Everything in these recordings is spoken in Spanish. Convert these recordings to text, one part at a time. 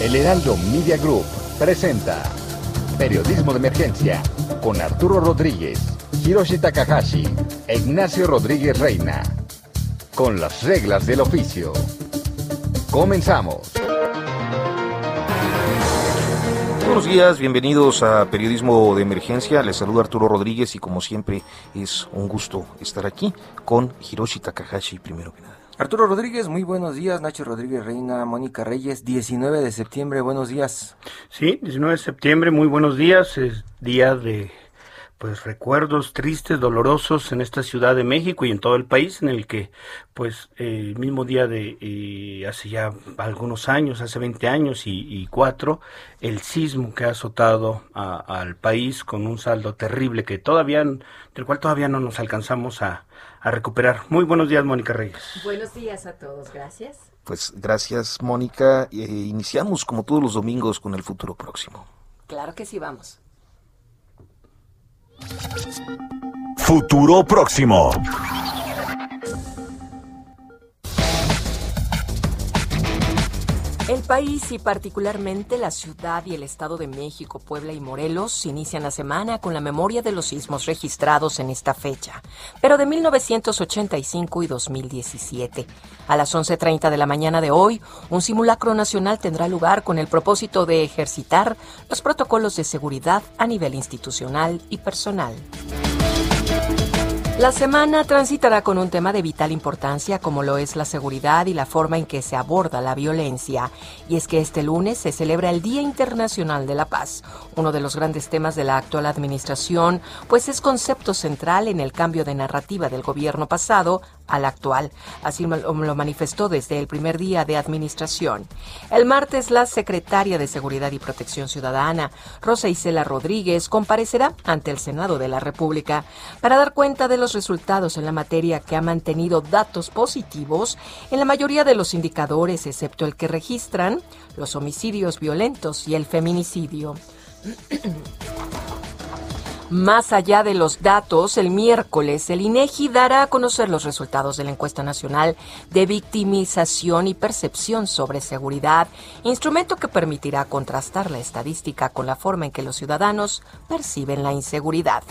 El Heraldo Media Group presenta Periodismo de Emergencia con Arturo Rodríguez, Hiroshi Takahashi e Ignacio Rodríguez Reina. Con las reglas del oficio. Comenzamos. Buenos días, bienvenidos a Periodismo de Emergencia. Les saluda Arturo Rodríguez y como siempre es un gusto estar aquí con Hiroshi Takahashi primero que nada. Arturo Rodríguez, muy buenos días. Nacho Rodríguez Reina, Mónica Reyes, 19 de septiembre, buenos días. Sí, 19 de septiembre, muy buenos días. Es día de pues recuerdos tristes, dolorosos en esta Ciudad de México y en todo el país, en el que pues el mismo día de eh, hace ya algunos años, hace 20 años y, cuatro, el sismo que ha azotado al país con un saldo terrible que todavía, del cual todavía no nos alcanzamos a, a recuperar. Muy buenos días, Mónica Reyes. Buenos días a todos, gracias. Pues gracias Mónica. Eh, iniciamos como todos los domingos con el futuro próximo. Claro que sí, vamos. Futuro próximo. El país y particularmente la ciudad y el estado de México, Puebla y Morelos inician la semana con la memoria de los sismos registrados en esta fecha, pero de 1985 y 2017. A las 11.30 de la mañana de hoy, un simulacro nacional tendrá lugar con el propósito de ejercitar los protocolos de seguridad a nivel institucional y personal. La semana transitará con un tema de vital importancia como lo es la seguridad y la forma en que se aborda la violencia. Y es que este lunes se celebra el Día Internacional de la Paz, uno de los grandes temas de la actual administración, pues es concepto central en el cambio de narrativa del gobierno pasado al actual. Así lo manifestó desde el primer día de administración. El martes, la secretaria de Seguridad y Protección Ciudadana, Rosa Isela Rodríguez, comparecerá ante el Senado de la República para dar cuenta de los resultados en la materia que ha mantenido datos positivos en la mayoría de los indicadores, excepto el que registran los homicidios violentos y el feminicidio. Más allá de los datos, el miércoles el INEGI dará a conocer los resultados de la encuesta nacional de victimización y percepción sobre seguridad, instrumento que permitirá contrastar la estadística con la forma en que los ciudadanos perciben la inseguridad.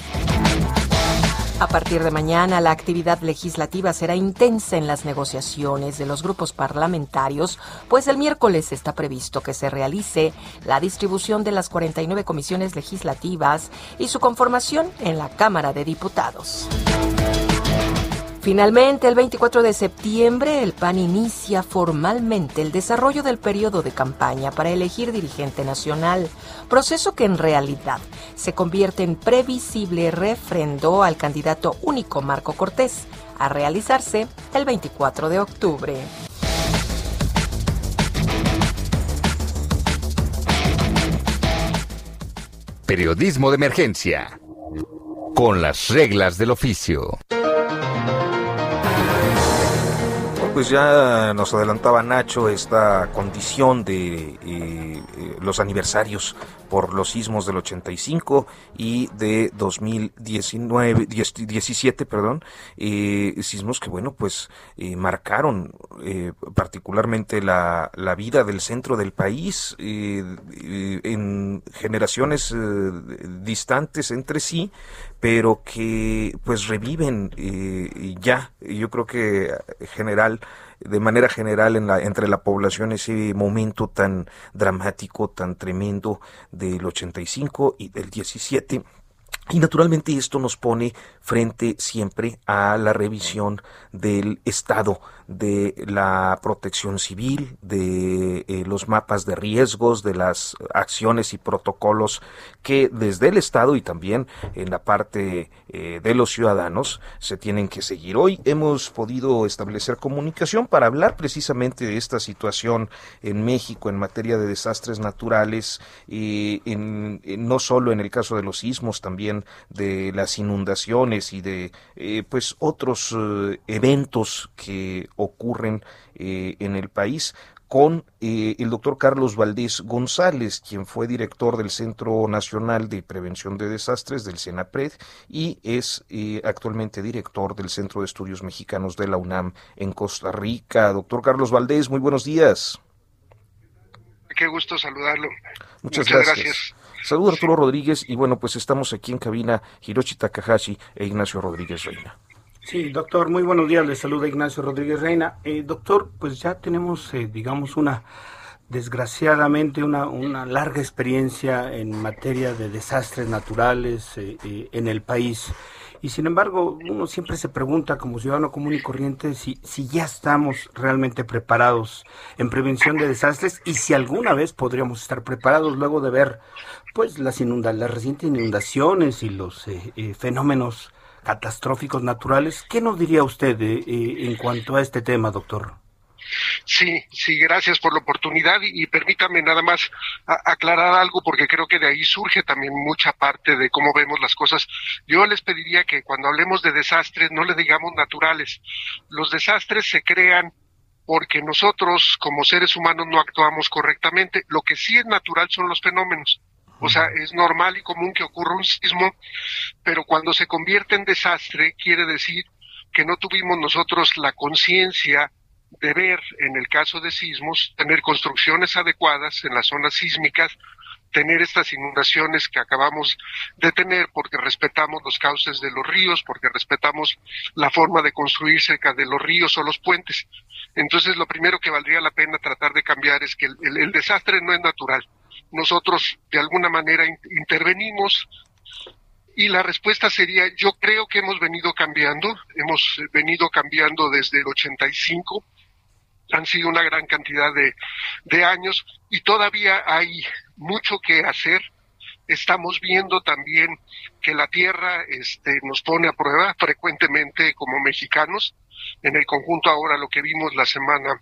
A partir de mañana, la actividad legislativa será intensa en las negociaciones de los grupos parlamentarios, pues el miércoles está previsto que se realice la distribución de las 49 comisiones legislativas y su conformación en la Cámara de Diputados. Finalmente, el 24 de septiembre, el PAN inicia formalmente el desarrollo del periodo de campaña para elegir dirigente nacional, proceso que en realidad se convierte en previsible refrendo al candidato único Marco Cortés, a realizarse el 24 de octubre. Periodismo de Emergencia. Con las reglas del oficio. Pues ya nos adelantaba Nacho esta condición de eh, eh, los aniversarios por los sismos del 85 y de 2019, 10 17, perdón, eh, sismos que bueno, pues eh, marcaron eh, particularmente la, la vida del centro del país en generaciones distantes entre sí, pero que pues reviven eh, ya, yo creo que eh, general de manera general en la, entre la población ese momento tan dramático, tan tremendo del 85 y del 17 Y naturalmente esto nos pone frente siempre a la revisión del estado de la protección civil, de eh, los mapas de riesgos, de las acciones y protocolos que desde el Estado y también en la parte eh, de los ciudadanos se tienen que seguir. Hoy hemos podido establecer comunicación para hablar precisamente de esta situación en México en materia de desastres naturales, y en, no solo en el caso de los sismos, también de las inundaciones y de eh, pues otros eventos que ocurren eh, en el país con eh, el doctor Carlos Valdés González, quien fue director del Centro Nacional de Prevención de Desastres del CENAPRED y es eh, actualmente director del Centro de Estudios Mexicanos de la UNAM en Costa Rica. Doctor Carlos Valdés, muy buenos días. Qué gusto saludarlo. Muchas, gracias. gracias. Saludos Arturo Rodríguez y bueno, pues estamos aquí en cabina Hiroshi Takahashi e Ignacio Rodríguez Reina. Sí, doctor, muy buenos días. Le saluda Ignacio Rodríguez Reina. Eh, doctor, pues ya tenemos, eh, digamos, una, desgraciadamente, una, una larga experiencia en materia de desastres naturales eh, en el país. Y sin embargo, uno siempre se pregunta como ciudadano común y corriente si, si ya estamos realmente preparados en prevención de desastres y si alguna vez podríamos estar preparados luego de ver pues las, inunda las recientes inundaciones y los fenómenos catastróficos naturales. ¿Qué nos diría usted eh, eh, en cuanto a este tema, doctor? Sí, sí, gracias por la oportunidad y, permítame nada más aclarar algo porque creo que de ahí surge también mucha parte de cómo vemos las cosas. Yo les pediría que cuando hablemos de desastres no le digamos naturales. Los desastres se crean porque nosotros como seres humanos no actuamos correctamente. Lo que sí es natural son los fenómenos. O sea, es normal y común que ocurra un sismo, pero cuando se convierte en desastre quiere decir que no tuvimos nosotros la conciencia de ver, en el caso de sismos, tener construcciones adecuadas en las zonas sísmicas, tener estas inundaciones que acabamos de tener porque respetamos los cauces de los ríos, porque respetamos la forma de construir cerca de los ríos o los puentes. Entonces, lo primero que valdría la pena tratar de cambiar es que el, desastre no es natural nosotros de alguna manera intervenimos y la respuesta sería, yo creo que hemos venido cambiando, hemos venido cambiando desde el 85, han sido una gran cantidad de, de años y todavía hay mucho que hacer. Estamos viendo también que la tierra este, nos pone a prueba frecuentemente como mexicanos. En el conjunto ahora lo que vimos la semana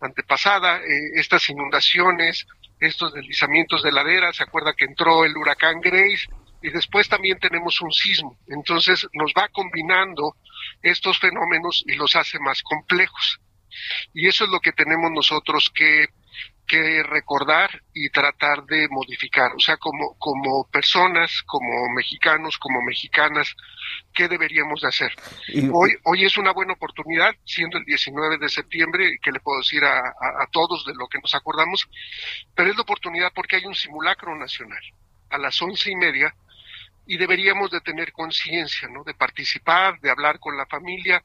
antepasada, eh, estas inundaciones, estos deslizamientos de ladera, se acuerda que entró el huracán Grace y después también tenemos un sismo. Entonces nos va combinando estos fenómenos y los hace más complejos. Y eso es lo que tenemos nosotros que que recordar y tratar de modificar. O sea, como, como personas, como mexicanos, como mexicanas, ¿qué deberíamos de hacer? hoy, hoy es una buena oportunidad, siendo el 19 de septiembre, que le puedo decir a, a, todos de lo que nos acordamos, pero es la oportunidad porque hay un simulacro nacional a las once y media y deberíamos de tener conciencia, ¿no? De participar, de hablar con la familia,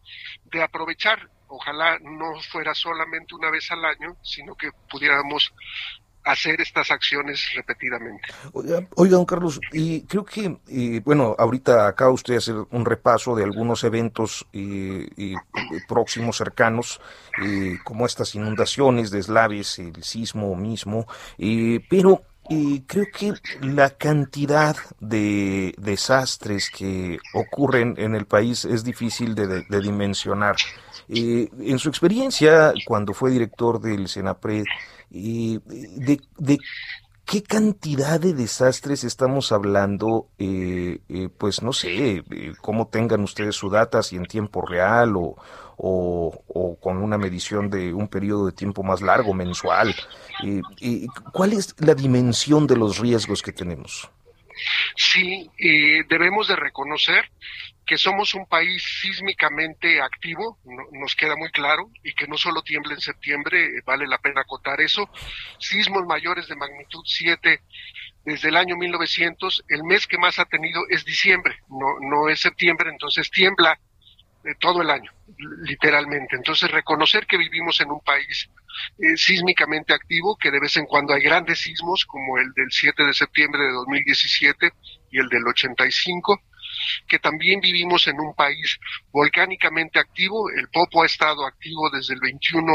de aprovechar ojalá no fuera solamente una vez al año, sino que pudiéramos hacer estas acciones repetidamente. Oiga, don Carlos, y creo que, bueno, ahorita acaba usted hacer un repaso de algunos eventos y, próximos, cercanos, como estas inundaciones, deslaves, el sismo mismo, pero y creo que la cantidad de desastres que ocurren en el país es difícil de, dimensionar. Eh, en su experiencia, cuando fue director del Senapred, eh, de, qué cantidad de desastres estamos hablando? Eh, pues no sé, cómo tengan ustedes su data, si en tiempo real o, o, con una medición de un periodo de tiempo más largo, mensual. ¿Cuál es la dimensión de los riesgos que tenemos? Sí, debemos de reconocer que somos un país sísmicamente activo, nos queda muy claro, y que no solo tiembla en septiembre, vale la pena acotar eso. Sismos mayores de magnitud 7 desde el año 1900, el mes que más ha tenido es diciembre, no, no es septiembre, entonces tiembla todo el año, literalmente. Entonces, reconocer que vivimos en un país eh, sísmicamente activo, que de vez en cuando hay grandes sismos, como el del 7 de septiembre de 2017 y el del 85 que también vivimos en un país volcánicamente activo. El Popo ha estado activo desde el 21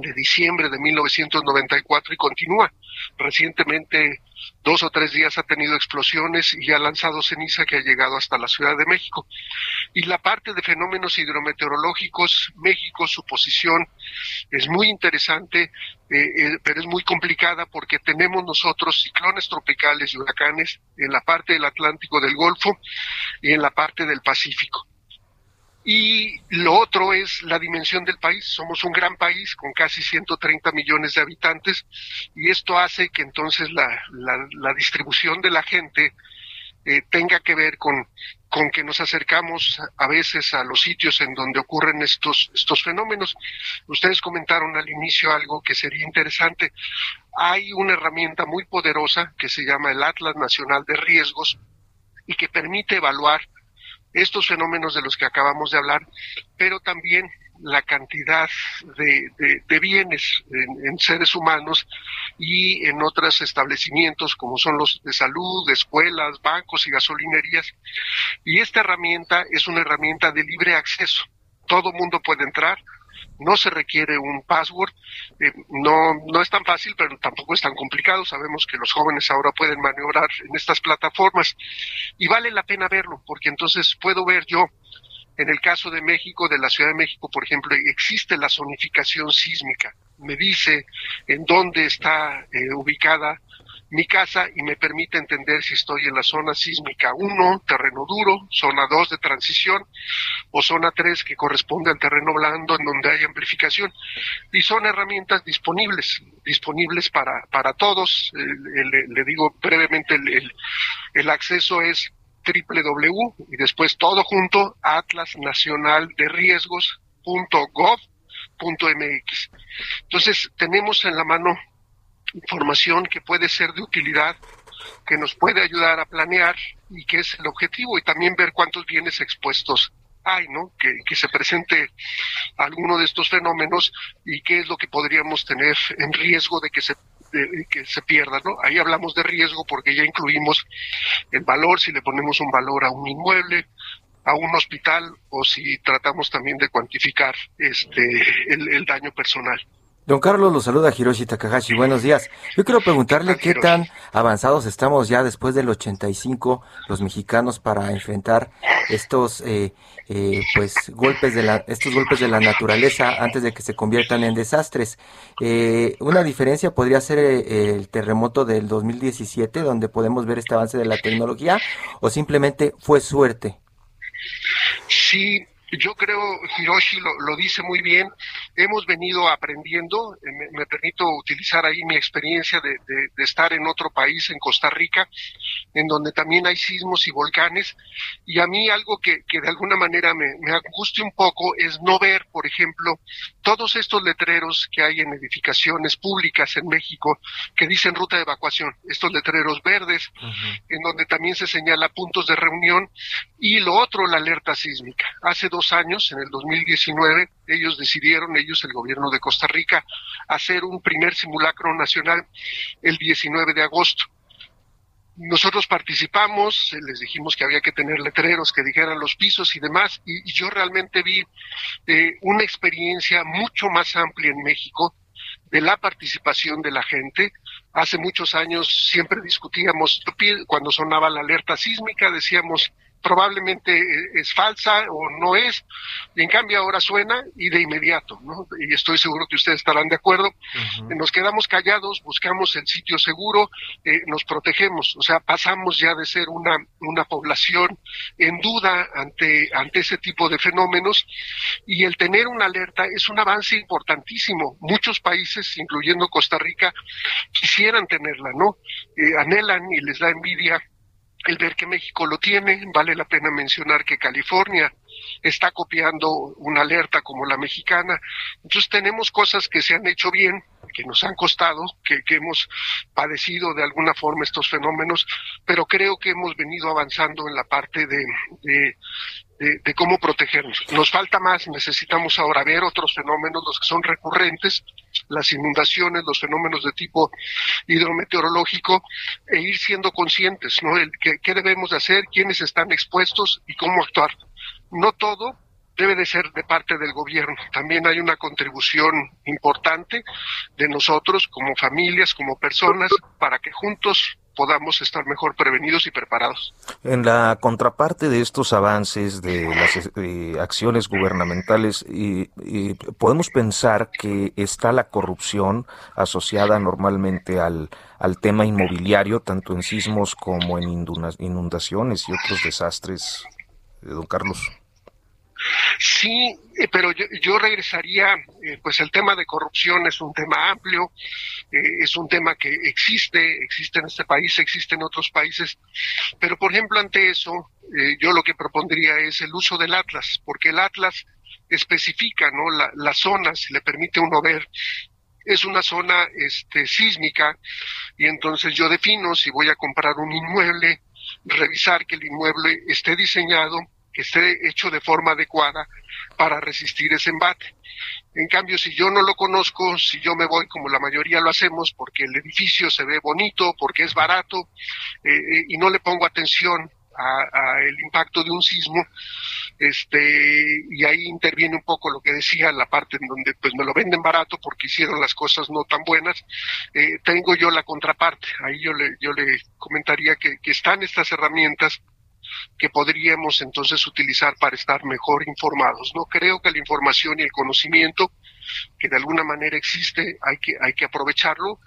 de diciembre de 1994 y continúa. Recientemente, dos o tres días ha tenido explosiones y ha lanzado ceniza que ha llegado hasta la Ciudad de México. Y la parte de fenómenos hidrometeorológicos, México, su posición es muy interesante, eh, eh, pero es muy complicada porque tenemos nosotros ciclones tropicales y huracanes en la parte del Atlántico del Golfo y en la parte del Pacífico. Y lo otro es la dimensión del país. Somos un gran país con casi 130 millones de habitantes y esto hace que entonces la, la, distribución de la gente eh, tenga que ver con, con que nos acercamos a veces a los sitios en donde ocurren estos, estos fenómenos. Ustedes comentaron al inicio algo que sería interesante. Hay una herramienta muy poderosa que se llama el Atlas Nacional de Riesgos y que permite evaluar estos fenómenos de los que acabamos de hablar, pero también la cantidad de, bienes en, seres humanos y en otros establecimientos como son los de salud, escuelas, bancos y gasolinerías. Y esta herramienta es una herramienta de libre acceso. Todo mundo puede entrar, no se requiere un password, eh, no, no es tan fácil, pero tampoco es tan complicado. Sabemos que los jóvenes ahora pueden maniobrar en estas plataformas y vale la pena verlo, porque entonces puedo ver yo, en el caso de México, de la Ciudad de México, por ejemplo, existe la zonificación sísmica. Me dice en dónde está eh, ubicada mi casa y me permite entender si estoy en la zona sísmica 1, terreno duro, zona 2 de transición o zona 3 que corresponde al terreno blando en donde hay amplificación. Y son herramientas disponibles, disponibles para, para todos. le, digo brevemente, el, el acceso es www y después todo junto atlas nacional de riesgos.gov.mx. Entonces tenemos en la mano información que puede ser de utilidad, que nos puede ayudar a planear y que es el objetivo y también ver cuántos bienes expuestos hay, ¿no? Que, que se presente alguno de estos fenómenos y qué es lo que podríamos tener en riesgo de que se que se pierda, ¿no? Ahí hablamos de riesgo porque ya incluimos el valor, si le ponemos un valor a un inmueble, a un hospital o si tratamos también de cuantificar este el daño personal. Don Carlos lo saluda Hiroshi Takahashi. Buenos días. Yo quiero preguntarle qué tan avanzados estamos ya después del 85 los mexicanos para enfrentar estos eh, eh, pues golpes de la estos golpes de la naturaleza antes de que se conviertan en desastres. Eh, una diferencia podría ser el terremoto del 2017 donde podemos ver este avance de la tecnología o simplemente fue suerte. Sí, yo creo, Hiroshi lo, dice muy bien, hemos venido aprendiendo, eh, me, permito utilizar ahí mi experiencia de, estar en otro país, en Costa Rica, en donde también hay sismos y volcanes, y a mí algo que, de alguna manera me, me angustia un poco es no ver, por ejemplo, todos estos letreros que hay en edificaciones públicas en México que dicen ruta de evacuación, estos letreros verdes, en donde también se señala puntos de reunión, y lo otro, la alerta sísmica. Hace dos años, en el 2019, ellos decidieron, ellos, el gobierno de Costa Rica, hacer un primer simulacro nacional el 19 de agosto. Nosotros participamos, les dijimos que había que tener letreros que dijeran los pisos y demás, y, yo realmente vi eh, una experiencia mucho más amplia en México de la participación de la gente. Hace muchos años siempre discutíamos, cuando sonaba la alerta sísmica, decíamos, probablemente es falsa o no es, y en cambio ahora suena y de inmediato, ¿no? Y estoy seguro que ustedes estarán de acuerdo. Nos quedamos callados, buscamos el sitio seguro, eh, nos protegemos, o sea, pasamos ya de ser una, una población en duda ante, ante ese tipo de fenómenos y el tener una alerta es un avance importantísimo. Muchos países, incluyendo Costa Rica, quisieran tenerla, ¿no? Eh, anhelan y les da envidia el ver que México lo tiene. Vale la pena mencionar que California está copiando una alerta como la mexicana. Entonces tenemos cosas que se han hecho bien, que nos han costado, que, hemos padecido de alguna forma estos fenómenos, pero creo que hemos venido avanzando en la parte de, de, cómo protegernos. Nos falta más, necesitamos ahora ver otros fenómenos, los que son recurrentes, las inundaciones, los fenómenos de tipo hidrometeorológico, e ir siendo conscientes, ¿no? El, qué, qué debemos de hacer, quiénes están expuestos y cómo actuar. No todo debe de ser de parte del gobierno. También hay una contribución importante de nosotros como familias, como personas, para que juntos podamos estar mejor prevenidos y preparados. En la contraparte de estos avances de las eh, acciones gubernamentales, podemos pensar que está la corrupción asociada normalmente al, al tema inmobiliario, tanto en sismos como en inundaciones y otros desastres, eh, don Carlos. Sí, eh, pero yo, regresaría, eh, pues el tema de corrupción es un tema amplio, eh, es un tema que existe, existe en este país, existe en otros países, pero por ejemplo ante eso, yo lo que propondría es el uso del Atlas, porque el Atlas especifica, ¿no? La, las zonas, le permite uno ver es una zona este, sísmica y entonces yo defino si voy a comprar un inmueble, revisar que el inmueble esté diseñado esté hecho de forma adecuada para resistir ese embate. En cambio, si yo no lo conozco, si yo me voy como la mayoría lo hacemos porque el edificio se ve bonito, porque es barato, eh, eh, y no le pongo atención a, el impacto de un sismo, este, y ahí interviene un poco lo que decía, la parte en donde pues me lo venden barato porque hicieron las cosas no tan buenas, eh, tengo yo la contraparte, ahí yo le, yo le comentaría que, que están estas herramientas que podríamos entonces utilizar para estar mejor informados. No creo que la información y el conocimiento que de alguna manera existe, hay que, hay que aprovecharlo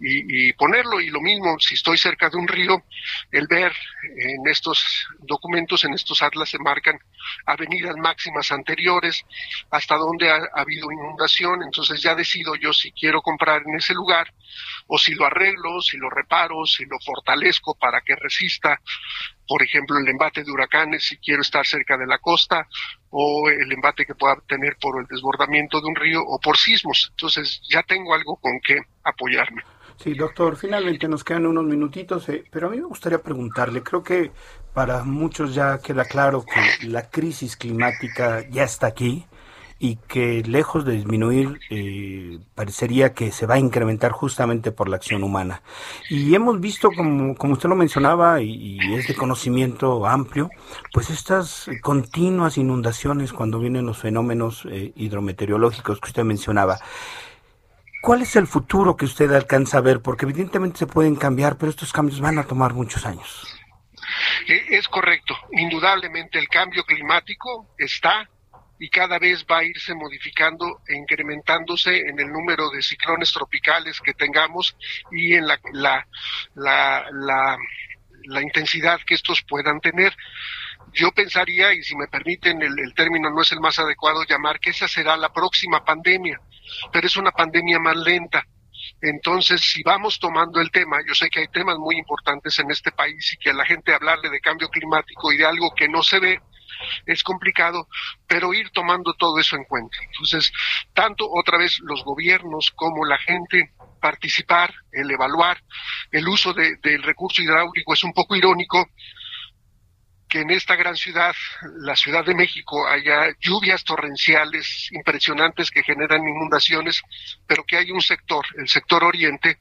y, ponerlo. Y lo mismo, si estoy cerca de un río, el ver en estos documentos, en estos atlas se marcan avenidas máximas anteriores, hasta donde ha, habido inundación, entonces ya decido yo si quiero comprar en ese lugar o si lo arreglo, si lo reparo, si lo fortalezco para que resista, por ejemplo, el embate de huracanes, si quiero estar cerca de la costa, o el embate que pueda tener por el desbordamiento de un río o por sismos. Entonces ya tengo algo con que apoyarme. Sí, doctor, finalmente nos quedan unos minutitos, eh, pero a mí me gustaría preguntarle, creo que para muchos ya queda claro que la crisis climática ya está aquí, y que lejos de disminuir eh, parecería que se va a incrementar justamente por la acción humana. Y hemos visto, como, como usted lo mencionaba, y, es de conocimiento amplio, pues estas continuas inundaciones cuando vienen los fenómenos eh, hidrometeorológicos que usted mencionaba. ¿Cuál es el futuro que usted alcanza a ver? Porque evidentemente se pueden cambiar, pero estos cambios van a tomar muchos años. Eh, es correcto. Indudablemente el cambio climático está y cada vez va a irse modificando e incrementándose en el número de ciclones tropicales que tengamos y en la, la, la, la, intensidad que estos puedan tener. Yo pensaría, y si me permiten, el, el término no es el más adecuado, llamar que esa será la próxima pandemia, pero es una pandemia más lenta. Entonces, si vamos tomando el tema, yo sé que hay temas muy importantes en este país y que a la gente hablarle de cambio climático y de algo que no se ve, es complicado, pero ir tomando todo eso en cuenta. Entonces, tanto otra vez los gobiernos como la gente participar, el evaluar, el uso del recurso hidráulico es un poco irónico que en esta gran ciudad, la Ciudad de México, haya lluvias torrenciales impresionantes que generan inundaciones, pero que hay un sector, el sector oriente,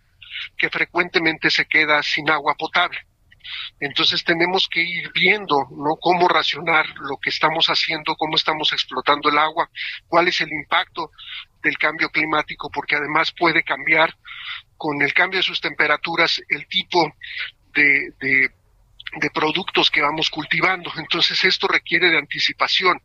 que frecuentemente se queda sin agua potable. Entonces tenemos que ir viendo, ¿no? Cómo racionar lo que estamos haciendo, cómo estamos explotando el agua, cuál es el impacto del cambio climático, porque además puede cambiar con el cambio de sus temperaturas el tipo de, de, productos que vamos cultivando. Entonces esto requiere de anticipación.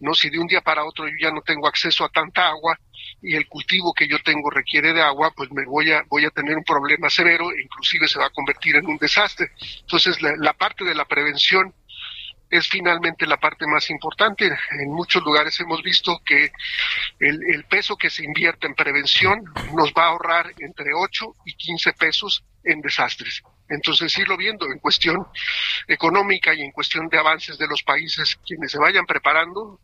¿No? Si de un día para otro yo ya no tengo acceso a tanta agua y el cultivo que yo tengo requiere de agua, pues me voy a, voy a tener un problema severo e inclusive se va a convertir en un desastre. Entonces, la, parte de la prevención es finalmente la parte más importante. En muchos lugares hemos visto que el, el, peso que se invierte en prevención nos va a ahorrar entre 8 y 15 pesos en desastres. Entonces, irlo viendo en cuestión económica y en cuestión de avances de los países, quienes se vayan preparando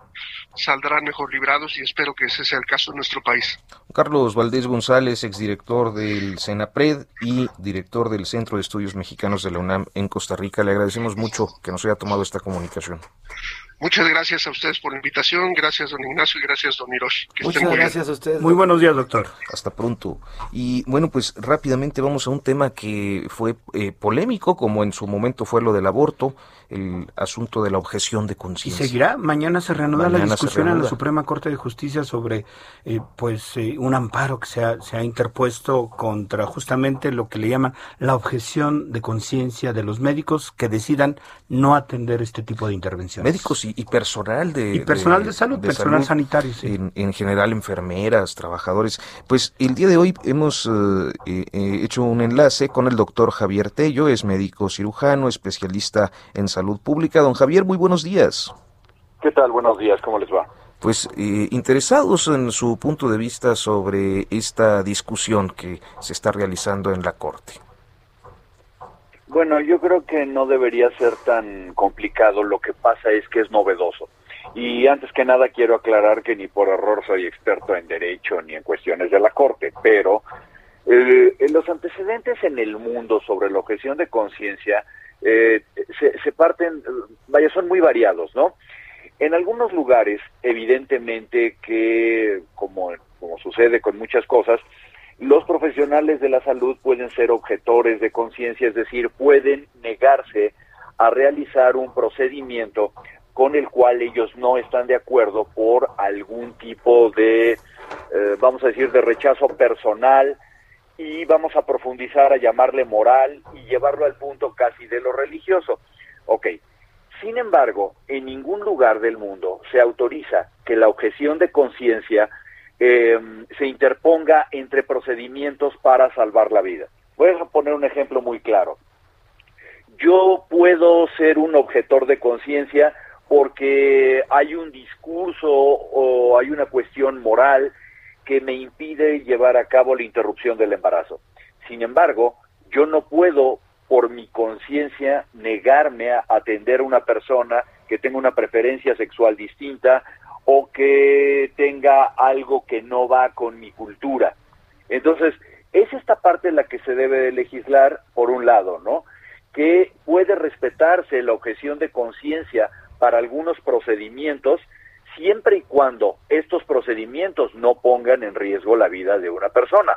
saldrán mejor librados y espero que ese sea el caso en nuestro país. Carlos Valdés González, exdirector del CENAPRED y director del Centro de Estudios Mexicanos de la UNAM en Costa Rica, le agradecemos mucho que nos haya tomado esta comunicación. Muchas gracias a ustedes por la invitación, gracias don Ignacio y gracias don Hiroshi. Muchas gracias a ustedes. Muy buenos días, doctor. Hasta pronto. Y bueno, pues rápidamente vamos a un tema que fue eh, polémico, como en su momento fue lo del aborto, el asunto de la objeción de conciencia. Y seguirá. Mañana se reanuda la discusión en la Suprema Corte de Justicia sobre eh, pues eh, un amparo que se ha, se ha interpuesto contra justamente lo que le llaman la objeción de conciencia de los médicos que decidan no atender este tipo de intervenciones. Médicos y, personal de, y personal de, salud, personal sanitario. En, general, enfermeras, trabajadores. Pues el día de hoy hemos eh, hecho un enlace con el doctor Javier Tello, es médico cirujano, especialista en salud Salud Pública. Don Javier, muy buenos días. ¿Qué tal? Buenos días, ¿cómo les va? Pues eh, interesados en su punto de vista sobre esta discusión que se está realizando en la Corte. Bueno, yo creo que no debería ser tan complicado, lo que pasa es que es novedoso. Y antes que nada quiero aclarar que ni por error soy experto en derecho ni en cuestiones de la Corte, pero eh, los antecedentes en el mundo sobre la objeción de conciencia eh, se, parten, vaya, son muy variados, ¿no? En algunos lugares, evidentemente que, como, como sucede con muchas cosas, los profesionales de la salud pueden ser objetores de conciencia, es decir, pueden negarse a realizar un procedimiento con el cual ellos no están de acuerdo por algún tipo de, eh, vamos a decir, de rechazo personal, y vamos a profundizar a llamarle moral y llevarlo al punto casi de lo religioso. Ok. Sin embargo, en ningún lugar del mundo se autoriza que la objeción de conciencia em, se interponga entre procedimientos para salvar la vida. Voy a poner un ejemplo muy claro. Yo puedo ser un objetor de conciencia porque hay un discurso o hay una cuestión moral que me impide llevar a cabo la interrupción del embarazo. Sin embargo, yo no puedo, por mi conciencia, negarme a atender a una persona que tenga una preferencia sexual distinta o que tenga algo que no va con mi cultura. Entonces, es esta parte la que se debe de legislar, por un lado, ¿no? Que puede respetarse la objeción de conciencia para algunos procedimientos siempre y cuando estos procedimientos no pongan en riesgo la vida de una persona.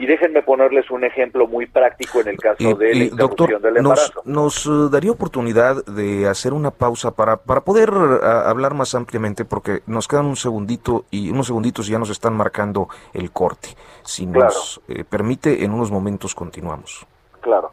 Y déjenme ponerles un ejemplo muy práctico en el caso de la interrupción del embarazo. Nos, nos, eh, daría oportunidad de hacer una pausa para, para poder eh, hablar más ampliamente, porque nos quedan un segundito y unos segunditos ya nos están marcando el corte. Si nos eh, permite, en unos momentos continuamos. Claro.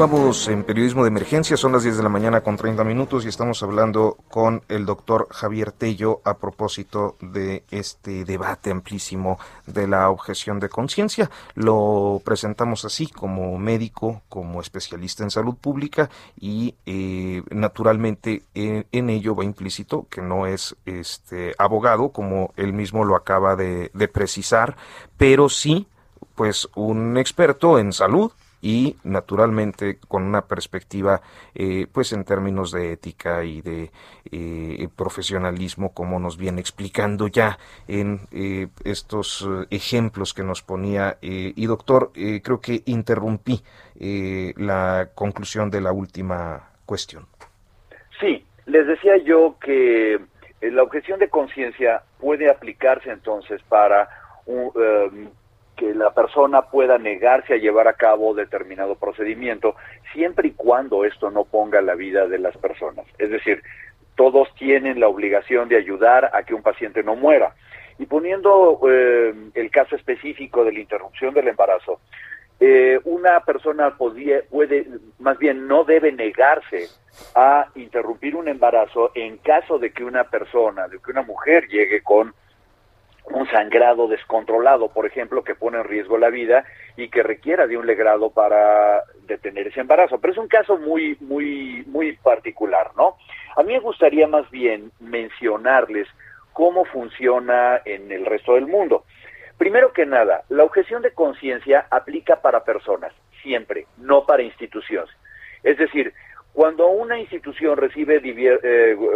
Continuamos en periodismo de emergencia, son las 10 de la mañana con 30 minutos y estamos hablando con el doctor Javier Tello a propósito de este debate amplísimo de la objeción de conciencia. Lo presentamos así como médico, como especialista en salud pública y eh, naturalmente en, ello va implícito que no es este abogado, como él mismo lo acaba de, de precisar, pero sí pues un experto en salud y naturalmente con una perspectiva eh, pues en términos de ética y de eh, profesionalismo como nos viene explicando ya en eh, estos ejemplos que nos ponía y doctor creo que interrumpí la conclusión de la última cuestión. Sí les decía yo que la objeción de conciencia puede aplicarse entonces para un, que la persona pueda negarse a llevar a cabo determinado procedimiento, siempre y cuando esto no ponga la vida de las personas. Es decir, todos tienen la obligación de ayudar a que un paciente no muera. Y poniendo eh, el caso específico de la interrupción del embarazo, eh, una persona podía, puede, más bien no debe negarse a interrumpir un embarazo en caso de que una persona, de que una mujer llegue con un sangrado descontrolado, por ejemplo, que pone en riesgo la vida y que requiera de un legrado para detener ese embarazo. Pero es un caso muy, muy, muy particular, ¿no? A mí me gustaría más bien mencionarles cómo funciona en el resto del mundo. Primero que nada, la objeción de conciencia aplica para personas, siempre, no para instituciones. Es decir, cuando una institución recibe, eh, um,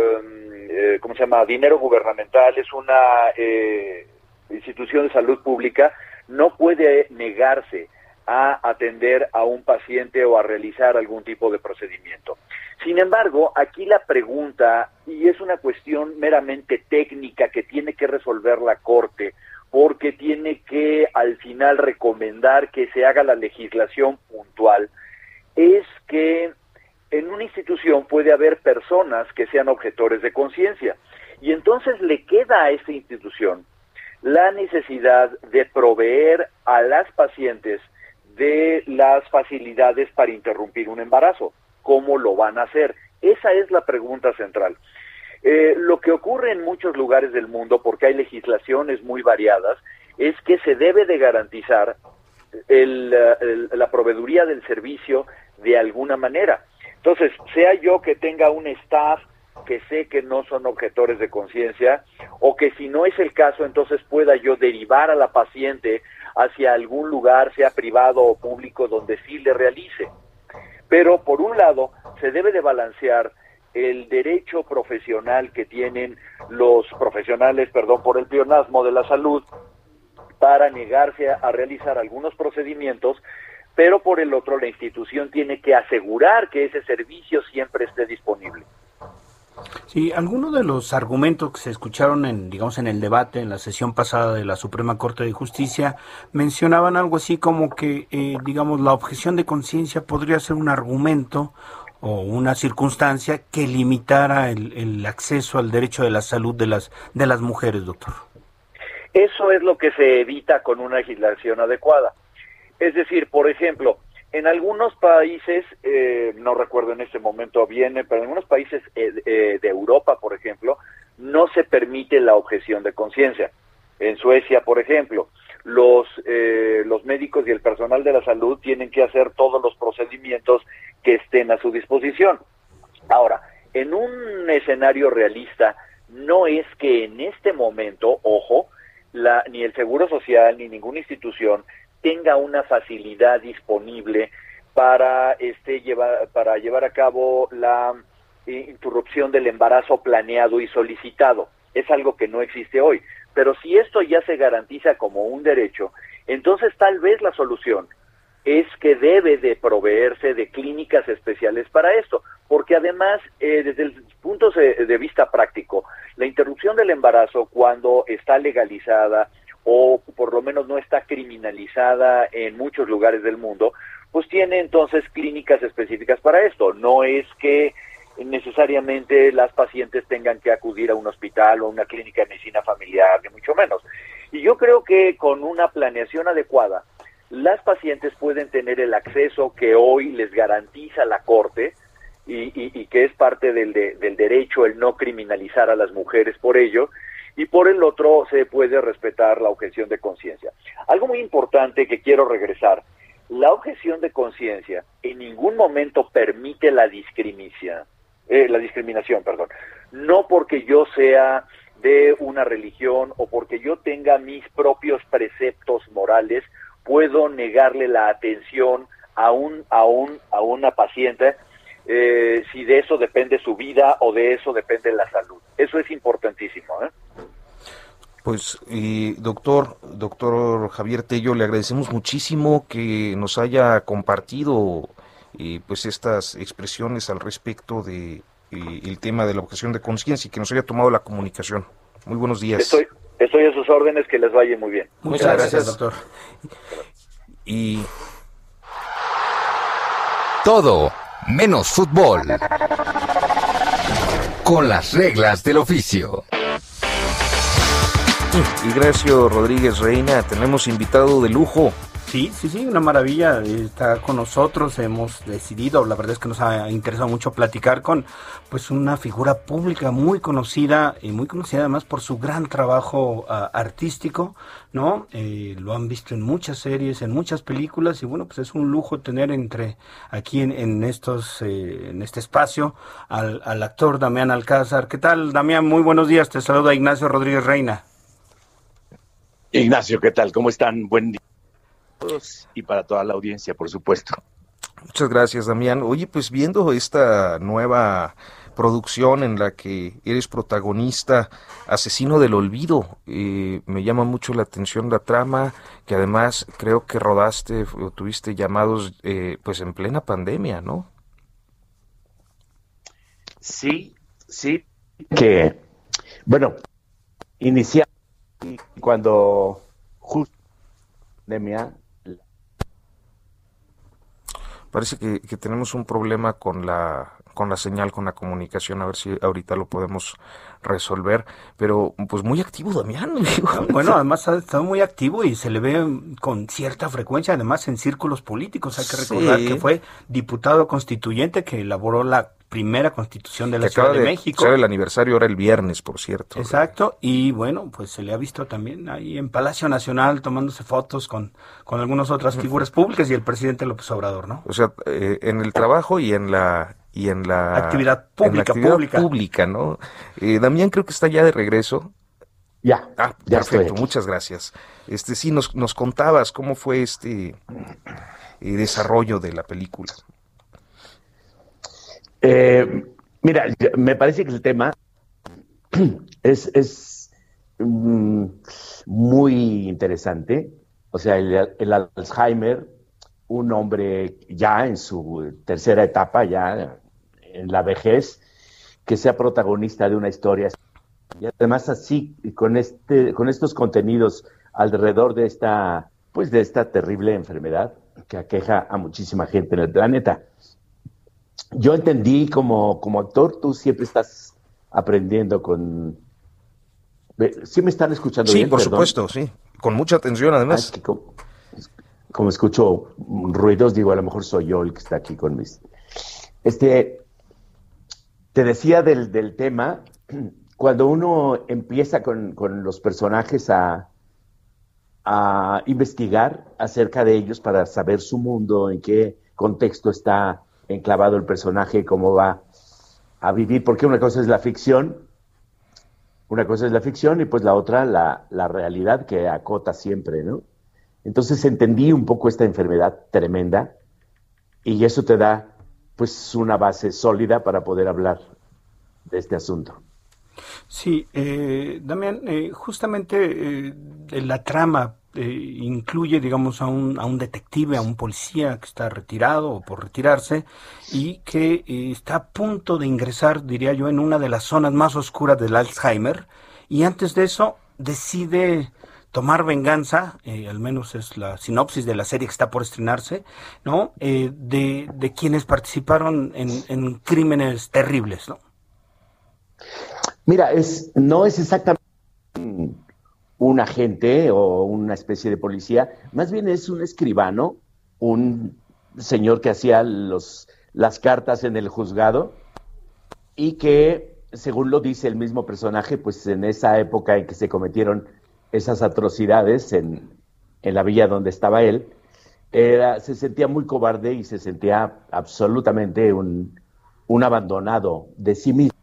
eh, ¿cómo se llama?, dinero gubernamental, es una eh, institución de salud pública, no puede negarse a atender a un paciente o a realizar algún tipo de procedimiento. Sin embargo, aquí la pregunta, y es una cuestión meramente técnica que tiene que resolver la Corte, porque tiene que al final recomendar que se haga la legislación puntual, es que en una institución puede haber personas que sean objetores de conciencia y entonces le queda a esta institución la necesidad de proveer a las pacientes de las facilidades para interrumpir un embarazo. ¿Cómo lo van a hacer? Esa es la pregunta central. Eh, lo que ocurre en muchos lugares del mundo, porque hay legislaciones muy variadas, es que se debe de garantizar la proveeduría del servicio de alguna manera. Entonces, sea yo que tenga un staff que sé que no son objetores de conciencia, o que si no es el caso, entonces pueda yo derivar a la paciente hacia algún lugar, sea privado o público, donde sí le realice. Pero por un lado, se debe de balancear el derecho profesional que tienen los profesionales, perdón, por el pionasmo de la salud, para negarse a, realizar algunos procedimientos, pero por el otro la institución tiene que asegurar que ese servicio siempre esté disponible. Sí, algunos de los argumentos que se escucharon en, digamos, en el debate, en la sesión pasada de la Suprema Corte de Justicia, mencionaban algo así como que, eh, digamos, la objeción de conciencia podría ser un argumento o una circunstancia que limitara el, acceso al derecho de la salud de las, de las mujeres, doctor. Eso es lo que se evita con una legislación adecuada. Es decir, por ejemplo, en algunos países, eh, no recuerdo en este momento bien, pero en algunos países eh, eh, de Europa, por ejemplo, no se permite la objeción de conciencia. En Suecia, por ejemplo, los, los médicos y el personal de la salud tienen que hacer todos los procedimientos que estén a su disposición. Ahora, en un escenario realista, no es que en este momento, ojo, la, ni el Seguro Social ni ninguna institución tenga una facilidad disponible para este llevar para llevar a cabo la eh, interrupción del embarazo planeado y solicitado. Es algo que no existe hoy. Pero si esto ya se garantiza como un derecho, entonces tal vez la solución es que debe de proveerse de clínicas especiales para esto, porque además, eh, desde el punto de vista práctico, la interrupción del embarazo cuando está legalizada o por lo menos no está criminalizada en muchos lugares del mundo, pues tiene entonces clínicas específicas para esto. No es que necesariamente las pacientes tengan que acudir a un hospital o a una clínica de medicina familiar, ni mucho menos. Y yo creo que con una planeación adecuada, las pacientes pueden tener el acceso que hoy les garantiza la Corte y, que es parte del, del derecho el no criminalizar a las mujeres por ello, y por el otro se puede respetar la objeción de conciencia. Algo muy importante que quiero regresar, la objeción de conciencia en ningún momento permite la discriminación, eh, la discriminación, perdón, no porque yo sea de una religión o porque yo tenga mis propios preceptos morales, puedo negarle la atención a un, a un, a una paciente eh, si de eso depende su vida o de eso depende la salud. Eso es importantísimo. ¿eh? Pues, doctor, doctor Javier Tello, le agradecemos muchísimo que nos haya compartido eh, pues estas expresiones al respecto de eh, el tema de la objeción de conciencia y que nos haya tomado la comunicación. Muy buenos días. Estoy, estoy a sus órdenes, que les vaya muy bien. Muchas, gracias, doctor. Y todo menos fútbol. Con las reglas del oficio. Ignacio Rodríguez Reina, tenemos invitado de lujo. Sí, sí, sí, una maravilla. Está con nosotros. Hemos decidido, la verdad es que nos ha interesado mucho platicar con pues una figura pública muy conocida y muy conocida además por su gran trabajo ah, artístico, ¿no? Eh, lo han visto en muchas series, en muchas películas y bueno, pues es un lujo tener entre aquí en, estos eh, en este espacio al, al actor Damián Alcázar. ¿Qué tal, Damián? Muy buenos días. Te saluda Ignacio Rodríguez Reina. Ignacio, ¿qué tal? ¿Cómo están? Buen día todos y para toda la audiencia, por supuesto. Muchas gracias, Damián. Oye, pues viendo esta nueva producción en la que eres protagonista, Asesino del Olvido. Eh, me llama mucho la atención la trama, que además creo que rodaste o tuviste llamados eh, pues en plena pandemia, ¿no? Sí, sí, que, bueno, inicia cuando justo pandemia Parece que, que, tenemos un problema con la con la señal, con la comunicación, a ver si ahorita lo podemos resolver. Pero pues muy activo Damián. Bueno, además ha estado muy activo y se le ve con cierta frecuencia, además en círculos políticos. Hay que recordar que fue diputado constituyente que elaboró la primera constitución de la Ciudad de, México. el aniversario ahora el viernes, por cierto. Exacto, y bueno, pues se le ha visto también ahí en Palacio Nacional tomándose fotos con, con algunas otras figuras públicas y el presidente López Obrador, ¿no? O sea, eh, en el trabajo y en la y en la actividad pública, pública. ¿no? Eh, Damián creo que está ya de regreso. Ya, ah, ya perfecto, muchas gracias. Este sí nos, nos contabas cómo fue este eh, desarrollo de la película. Eh, mira, me parece que el tema es, mm, muy interesante. O sea, el, Alzheimer, un hombre ya en su tercera etapa, ya en la vejez, que sea protagonista de una historia. Y además así, con, este, con estos contenidos alrededor de esta, pues de esta terrible enfermedad que aqueja a muchísima gente en el planeta. Yo entendí como, como actor, tú siempre estás aprendiendo con... ¿Sí me están escuchando sí, bien? Sí, por supuesto, sí. Con mucha atención, además. como, como, escucho ruidos, digo, a lo mejor soy yo el que está aquí con mis... Este, te decía del, del tema, cuando uno empieza con, con los personajes a, a investigar acerca de ellos para saber su mundo, en qué contexto está enclavado el personaje, cómo va a vivir, porque una cosa es la ficción, una cosa es la ficción y pues la otra la, la realidad que acota siempre, ¿no? Entonces entendí un poco esta enfermedad tremenda y eso te da pues una base sólida para poder hablar de este asunto. Sí, eh, Damián, eh, justamente eh, la trama eh, incluye, digamos, a un, a un detective, a un policía que está retirado o por retirarse y que está a punto de ingresar, diría yo, en una de las zonas más oscuras del Alzheimer y antes de eso decide tomar venganza, eh, al menos es la sinopsis de la serie que está por estrenarse, ¿no? Eh, de, de, quienes participaron en, en, crímenes terribles, ¿no? Mira, es, no es exactamente un agente o una especie de policía, más bien es un escribano, un señor que hacía los, las cartas en el juzgado y que, según lo dice el mismo personaje, pues en esa época en que se cometieron esas atrocidades en, la villa donde estaba él, era, se sentía muy cobarde y se sentía absolutamente un abandonado de sí mismo.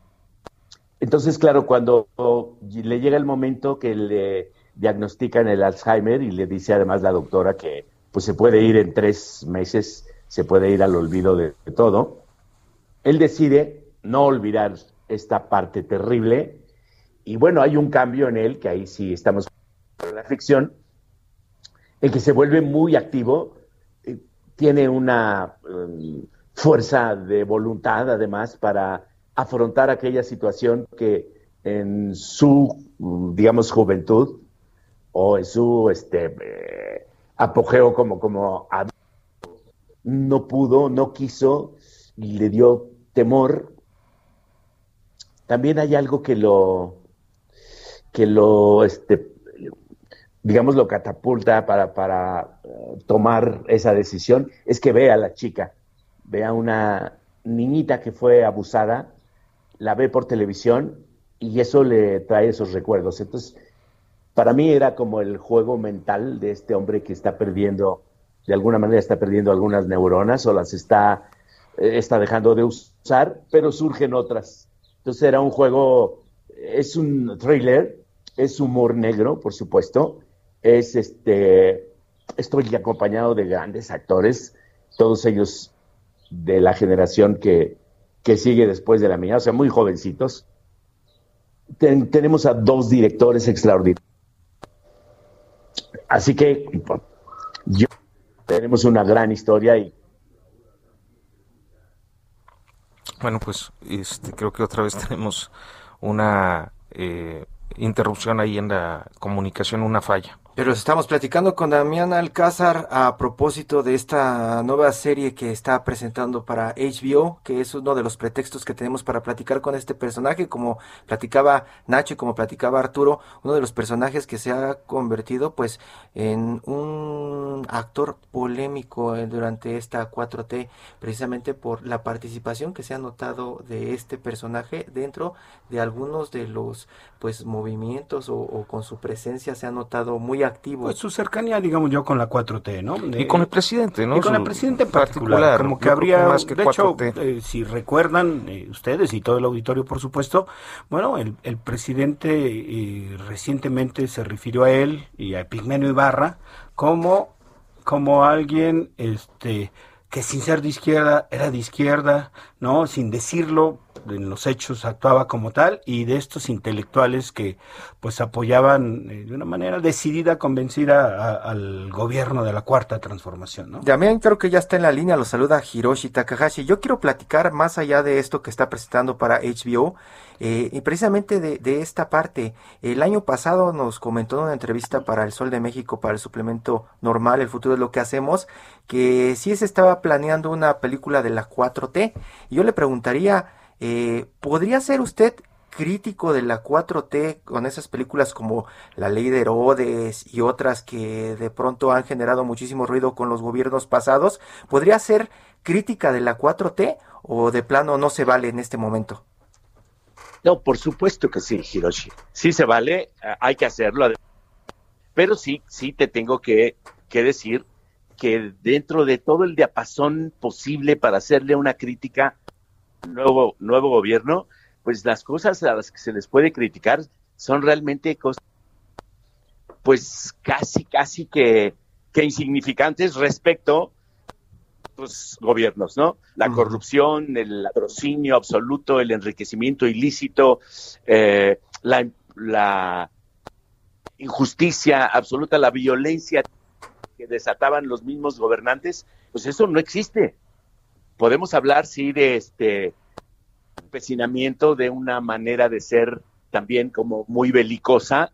Entonces, claro, cuando le llega el momento que le diagnostican el Alzheimer y le dice además la doctora que pues se puede ir en tres meses, se puede ir al olvido de, de todo, él decide no olvidar esta parte terrible. Y bueno, hay un cambio en él, que ahí sí estamos la ficción, el que se vuelve muy activo, eh, tiene una um, fuerza de voluntad además para afrontar aquella situación que en su, digamos, juventud o en su este, eh, apogeo como, como no pudo, no quiso y le dio temor. También hay algo que lo, que lo, este, digamos, lo catapulta para, para uh, tomar esa decisión, es que ve a la chica, ve a una niñita que fue abusada, la ve por televisión y eso le trae esos recuerdos. Entonces, para mí era como el juego mental de este hombre que está perdiendo, de alguna manera está perdiendo algunas neuronas o las está, eh, está dejando de usar, pero surgen otras. Entonces era un juego, es un thriller, es humor negro, por supuesto, es este, estoy acompañado de grandes actores, todos ellos de la generación que, que sigue después de la mía, o sea, muy jovencitos. tenemos a dos directores extraordinarios. Así que yo, tenemos una gran historia y bueno pues este creo que otra vez tenemos una eh, interrupción ahí en la comunicación una falla pero estamos platicando con Damián Alcázar a propósito de esta nueva serie que está presentando para HBO, que es uno de los pretextos que tenemos para platicar con este personaje, como platicaba Nacho y como platicaba Arturo, uno de los personajes que se ha convertido pues en un actor polémico eh, durante esta 4T, precisamente por la participación que se ha notado de este personaje dentro de algunos de los pues movimientos o, o con su presencia se ha notado muy activo. Pues su cercanía, digamos yo, con la 4T, ¿no? y con el presidente, ¿no? Y con el presidente en particular. como que habría, más que de hecho, eh, si recuerdan eh, ustedes y todo el auditorio, por supuesto, bueno, el, el presidente eh, recientemente se refirió a él y a Pigmenio Ibarra como, como alguien, este que sin ser de izquierda era de izquierda, ¿no? Sin decirlo, en los hechos actuaba como tal y de estos intelectuales que pues apoyaban eh, de una manera decidida, convencida al gobierno de la cuarta transformación. ¿no? También creo que ya está en la línea, lo saluda Hiroshi Takahashi. Yo quiero platicar más allá de esto que está presentando para HBO eh, y precisamente de, de, esta parte. El año pasado nos comentó en una entrevista para El Sol de México, para el suplemento normal, El futuro es lo que hacemos, que sí se estaba planeando una película de la 4T. Y yo le preguntaría, eh, ¿Podría ser usted crítico de la 4T con esas películas como La Ley de Herodes y otras que de pronto han generado muchísimo ruido con los gobiernos pasados? ¿Podría ser crítica de la 4T o de plano no se vale en este momento? No, por supuesto que sí, Hiroshi. Sí se vale, eh, hay que hacerlo. Pero sí, sí te tengo que, que decir que dentro de todo el diapasón posible para hacerle una crítica nuevo, nuevo gobierno, pues las cosas a las que se les puede criticar son realmente cosas, pues casi, casi que, que insignificantes respecto a los gobiernos, ¿no? La corrupción, el latrocinio absoluto, el enriquecimiento ilícito, eh, la, la injusticia absoluta, la violencia que desataban los mismos gobernantes, pues eso no existe podemos hablar, sí, de este empecinamiento, de una manera de ser también como muy belicosa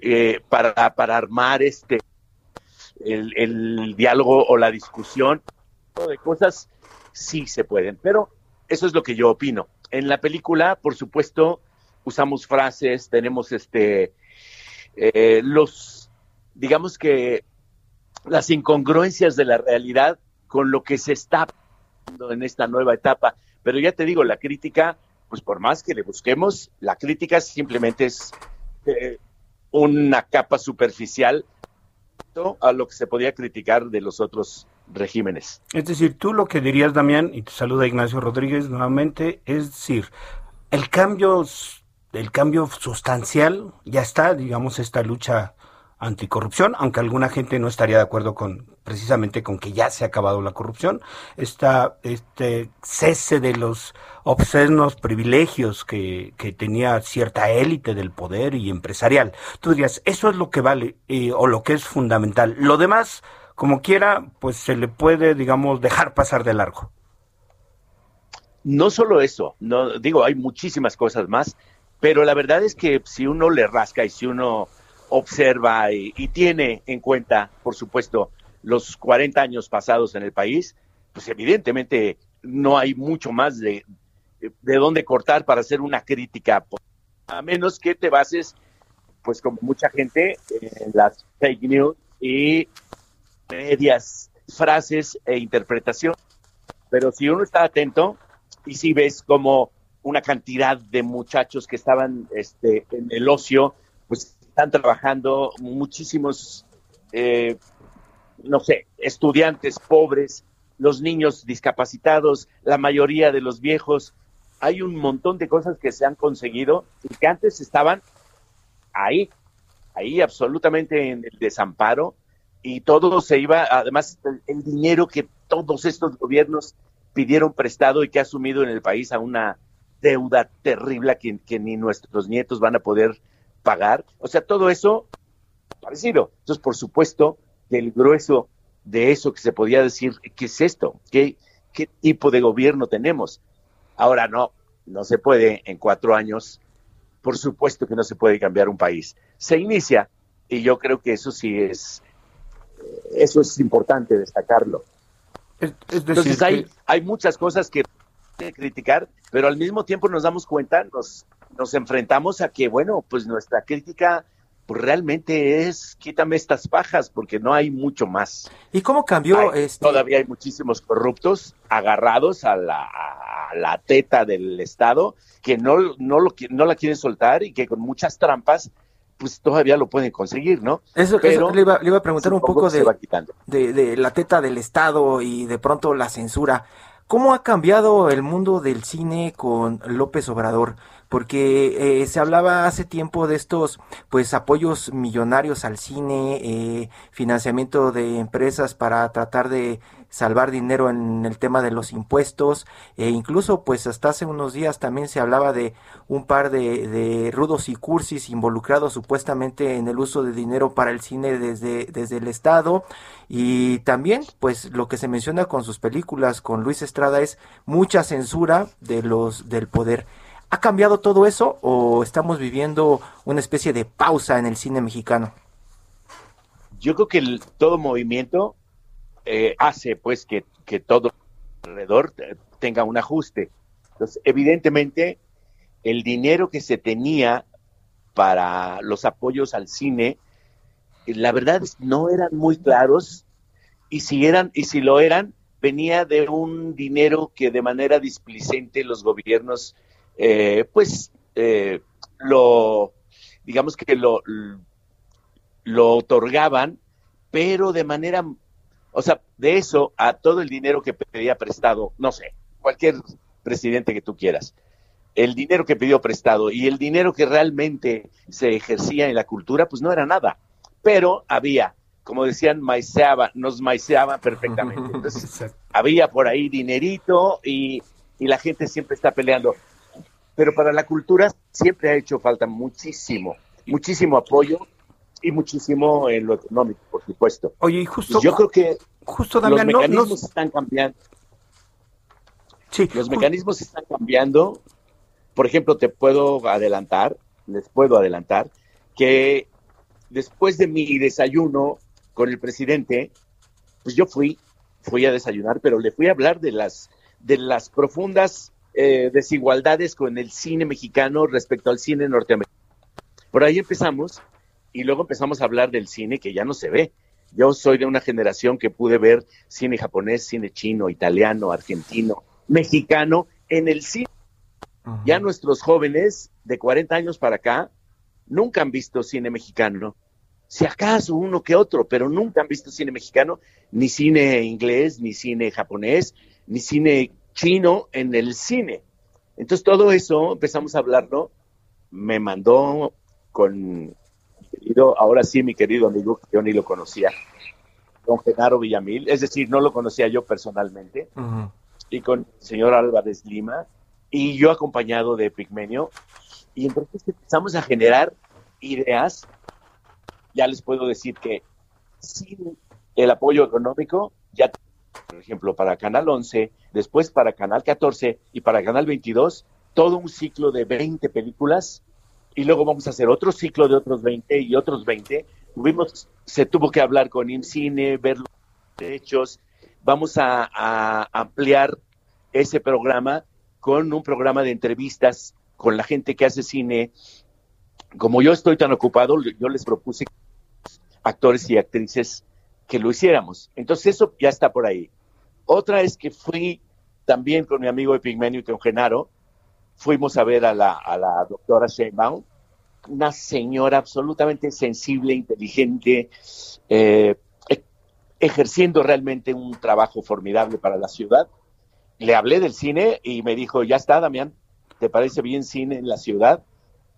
eh, para, para armar este el, el, diálogo o la discusión de cosas sí se pueden, pero eso es lo que yo opino. En la película, por supuesto, usamos frases, tenemos este eh, los digamos que las incongruencias de la realidad con lo que se está en esta nueva etapa. Pero ya te digo, la crítica, pues por más que le busquemos, la crítica simplemente es eh, una capa superficial a lo que se podía criticar de los otros regímenes. Es decir, tú lo que dirías, Damián, y te saluda Ignacio Rodríguez nuevamente, es decir, el cambio, el cambio sustancial ya está, digamos, esta lucha anticorrupción, aunque alguna gente no estaría de acuerdo con precisamente con que ya se ha acabado la corrupción, está este cese de los obscenos privilegios que, que tenía cierta élite del poder y empresarial. Tú dirías, eso es lo que vale eh, o lo que es fundamental. Lo demás, como quiera, pues se le puede, digamos, dejar pasar de largo. No solo eso, no digo, hay muchísimas cosas más, pero la verdad es que si uno le rasca y si uno observa y, tiene en cuenta, por supuesto, los 40 años pasados en el país, pues evidentemente no hay mucho más de, de dónde cortar para hacer una crítica, a menos que te bases, pues como mucha gente, en las fake news y medias frases e interpretación. Pero si uno está atento y si ves como una cantidad de muchachos que estaban este, en el ocio, pues están trabajando muchísimos, eh, no sé, estudiantes pobres, los niños discapacitados, la mayoría de los viejos. Hay un montón de cosas que se han conseguido y que antes estaban ahí, ahí absolutamente en el desamparo y todo se iba, además el, dinero que todos estos gobiernos pidieron prestado y que ha asumido en el país a una deuda terrible que, que ni nuestros nietos van a poder pagar. O sea, todo eso parecido. Entonces, por supuesto, del grueso de eso que se podía decir, ¿qué es esto? ¿Qué, qué tipo de gobierno tenemos? Ahora no, no se puede en cuatro años, por supuesto que no se puede cambiar un país. Se inicia y yo creo que eso sí es, eso es importante destacarlo. Entonces hay, hay muchas cosas que criticar, pero al mismo tiempo nos damos cuenta, nos, nos enfrentamos a que, bueno, pues nuestra crítica pues realmente es quítame estas pajas porque no hay mucho más. ¿Y cómo cambió? este... Todavía hay muchísimos corruptos agarrados a la, a la teta del Estado que no, no, lo, no la quieren soltar y que con muchas trampas pues todavía lo pueden conseguir, ¿no? Eso, Pero, le, iba, le, iba, a preguntar un poco de, de, de la teta del Estado y de pronto la censura. ¿Cómo ha cambiado el mundo del cine con López Obrador? porque eh, se hablaba hace tiempo de estos pues apoyos millonarios al cine, eh, financiamiento de empresas para tratar de salvar dinero en el tema de los impuestos e incluso pues hasta hace unos días también se hablaba de un par de, de, rudos y cursis involucrados supuestamente en el uso de dinero para el cine desde, desde el Estado y también pues lo que se menciona con sus películas con Luis Estrada es mucha censura de los del poder. ¿Ha cambiado todo eso o estamos viviendo una especie de pausa en el cine mexicano? Yo creo que el, todo movimiento eh, hace pues que, que todo alrededor tenga un ajuste. Entonces, evidentemente, el dinero que se tenía para los apoyos al cine, la verdad no eran muy claros y si eran y si lo eran venía de un dinero que de manera displicente los gobiernos eh, pues eh, lo, digamos que lo, lo otorgaban, pero de manera, o sea, de eso a todo el dinero que pedía prestado, no sé, cualquier presidente que tú quieras, el dinero que pidió prestado y el dinero que realmente se ejercía en la cultura, pues no era nada, pero había, como decían, maiceaba, nos maiceaba perfectamente. Entonces, había por ahí dinerito y, y la gente siempre está peleando. Pero para la cultura siempre ha hecho falta muchísimo, muchísimo apoyo y muchísimo en lo económico, por supuesto. Oye, y justo yo creo que justo los mecanismos están cambiando. Sí, los mecanismos están cambiando. Por ejemplo, te puedo adelantar, les puedo adelantar que después de mi desayuno con el presidente, pues yo fui, fui a desayunar, pero le fui a hablar de las de las profundas eh, desigualdades con el cine mexicano respecto al cine norteamericano. Por ahí empezamos y luego empezamos a hablar del cine que ya no se ve. Yo soy de una generación que pude ver cine japonés, cine chino, italiano, argentino, mexicano en el cine. Ya nuestros jóvenes de 40 años para acá nunca han visto cine mexicano. Si acaso uno que otro, pero nunca han visto cine mexicano, ni cine inglés, ni cine japonés, ni cine chino en el cine. Entonces todo eso empezamos a hablarlo, me mandó con querido, ahora sí mi querido amigo, que yo ni lo conocía, don Genaro Villamil, es decir, no lo conocía yo personalmente, y con el señor Álvarez Lima, y yo acompañado de Pigmenio, y entonces empezamos a generar ideas, ya les puedo decir que sin el apoyo económico ya por ejemplo, para Canal 11, después para Canal 14 y para Canal 22, todo un ciclo de 20 películas y luego vamos a hacer otro ciclo de otros 20 y otros 20. Tuvimos, se tuvo que hablar con IMCINE, ver los derechos. Vamos a, ampliar ese programa con un programa de entrevistas con la gente que hace cine. Como yo estoy tan ocupado, yo les propuse actores y actrices que lo hiciéramos. Entonces eso ya está por ahí. Otra es que fui también con mi amigo Epigmenio y con Genaro, fuimos a ver a la, a la doctora Sheinbaum, una señora absolutamente sensible, inteligente, eh, e, ejerciendo realmente un trabajo formidable para la ciudad. Le hablé del cine y me dijo, ya está, Damián, ¿te parece bien cine en la ciudad?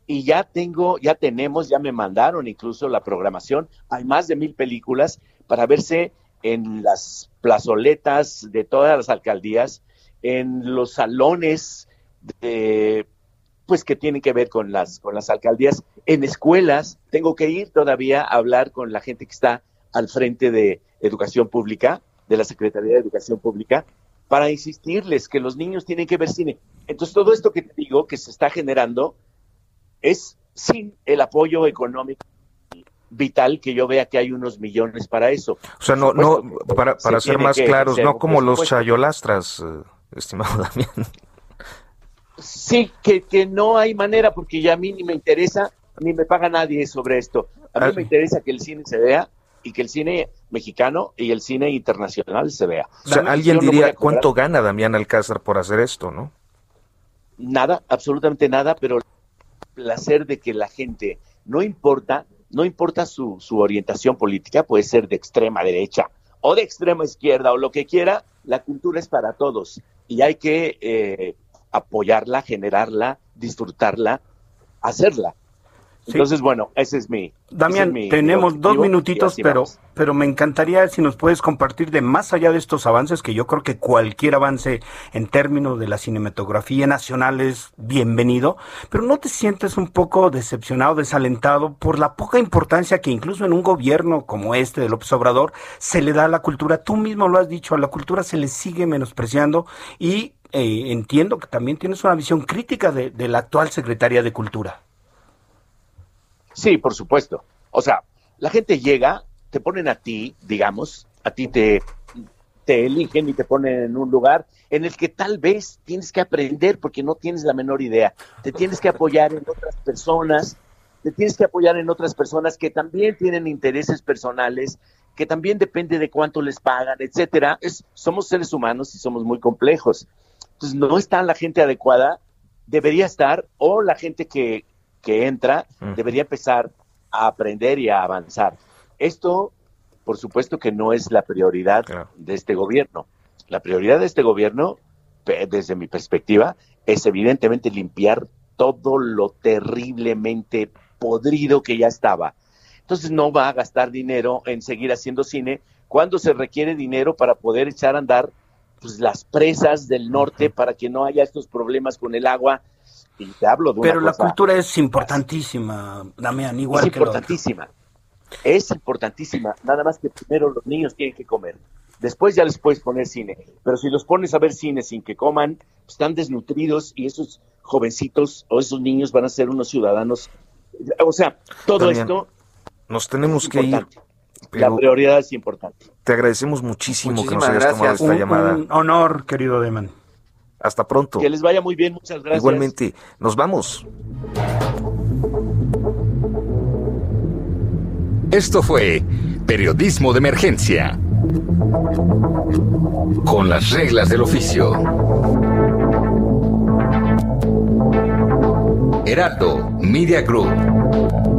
y ya tengo, ya tenemos, ya me mandaron incluso la programación. Hay más de mil películas para verse en las plazoletas de todas las alcaldías, en los salones de, pues que tienen que ver con las, con las alcaldías, en escuelas. Tengo que ir todavía a hablar con la gente que está al frente de educación pública, de la Secretaría de Educación Pública, para insistirles que los niños tienen que ver cine. Entonces, todo esto que te digo que se está generando es sin el apoyo económico vital que yo vea que hay unos millones para eso. O sea, no, no, para, para ser más claros, no como los chayolastras, eh, estimado Damián. Sí, que, que no hay manera, porque ya a mí ni me interesa, ni me paga nadie sobre esto. A mí ah. me interesa que el cine se vea y que el cine mexicano y el cine internacional se vea. O sea, alguien diría, ¿cuánto gana Damián Alcázar por hacer esto, no? Nada, absolutamente nada, pero el placer de que la gente, no importa, no importa su, su orientación política, puede ser de extrema derecha o de extrema izquierda o lo que quiera, la cultura es para todos y hay que eh, apoyarla, generarla, disfrutarla, hacerla. Entonces, bueno, ese es mi. Damián, tenemos dos minutitos, pero, pero me encantaría si nos puedes compartir de más allá de estos avances, que yo creo que cualquier avance en términos de la cinematografía nacional es bienvenido, pero ¿no te sientes un poco decepcionado, desalentado por la poca importancia que incluso en un gobierno como este de López Obrador se le da a la cultura? Tú mismo lo has dicho, a la cultura se le sigue menospreciando y eh, entiendo que también tienes una visión crítica de, la actual Secretaría de Cultura. Sí, por supuesto. O sea, la gente llega, te ponen a ti, digamos, a ti te, te eligen y te ponen en un lugar en el que tal vez tienes que aprender porque no tienes la menor idea. Te tienes que apoyar en otras personas, te tienes que apoyar en otras personas que también tienen intereses personales, que también depende de cuánto les pagan, etcétera. Somos seres humanos y somos muy complejos. Entonces, no está la gente adecuada, debería estar, o la gente que, que entra debería empezar a aprender y a avanzar. Esto, por supuesto que no es la prioridad de este gobierno. La prioridad de este gobierno, desde mi perspectiva, es evidentemente limpiar todo lo terriblemente podrido que ya estaba. Entonces no va a gastar dinero en seguir haciendo cine cuando se requiere dinero para poder echar a andar pues, las presas del norte para que no haya estos problemas con el agua pero la cultura es importantísima, Damián, igual es importantísima. Es importantísima, nada más que primero los niños tienen que comer. Después ya les puedes poner cine, pero si los pones a ver cine sin que coman, están desnutridos y esos jovencitos o esos niños van a ser unos ciudadanos. O sea, todo esto. Nos tenemos que ir. La prioridad es importante. Te agradecemos muchísimo que nos hayas tomado esta llamada. Un honor, querido Deman. Hasta pronto. Que les vaya muy bien, muchas gracias. Igualmente, nos vamos. Esto fue Periodismo de Emergencia. Con las reglas del oficio. Heraldo Media Group.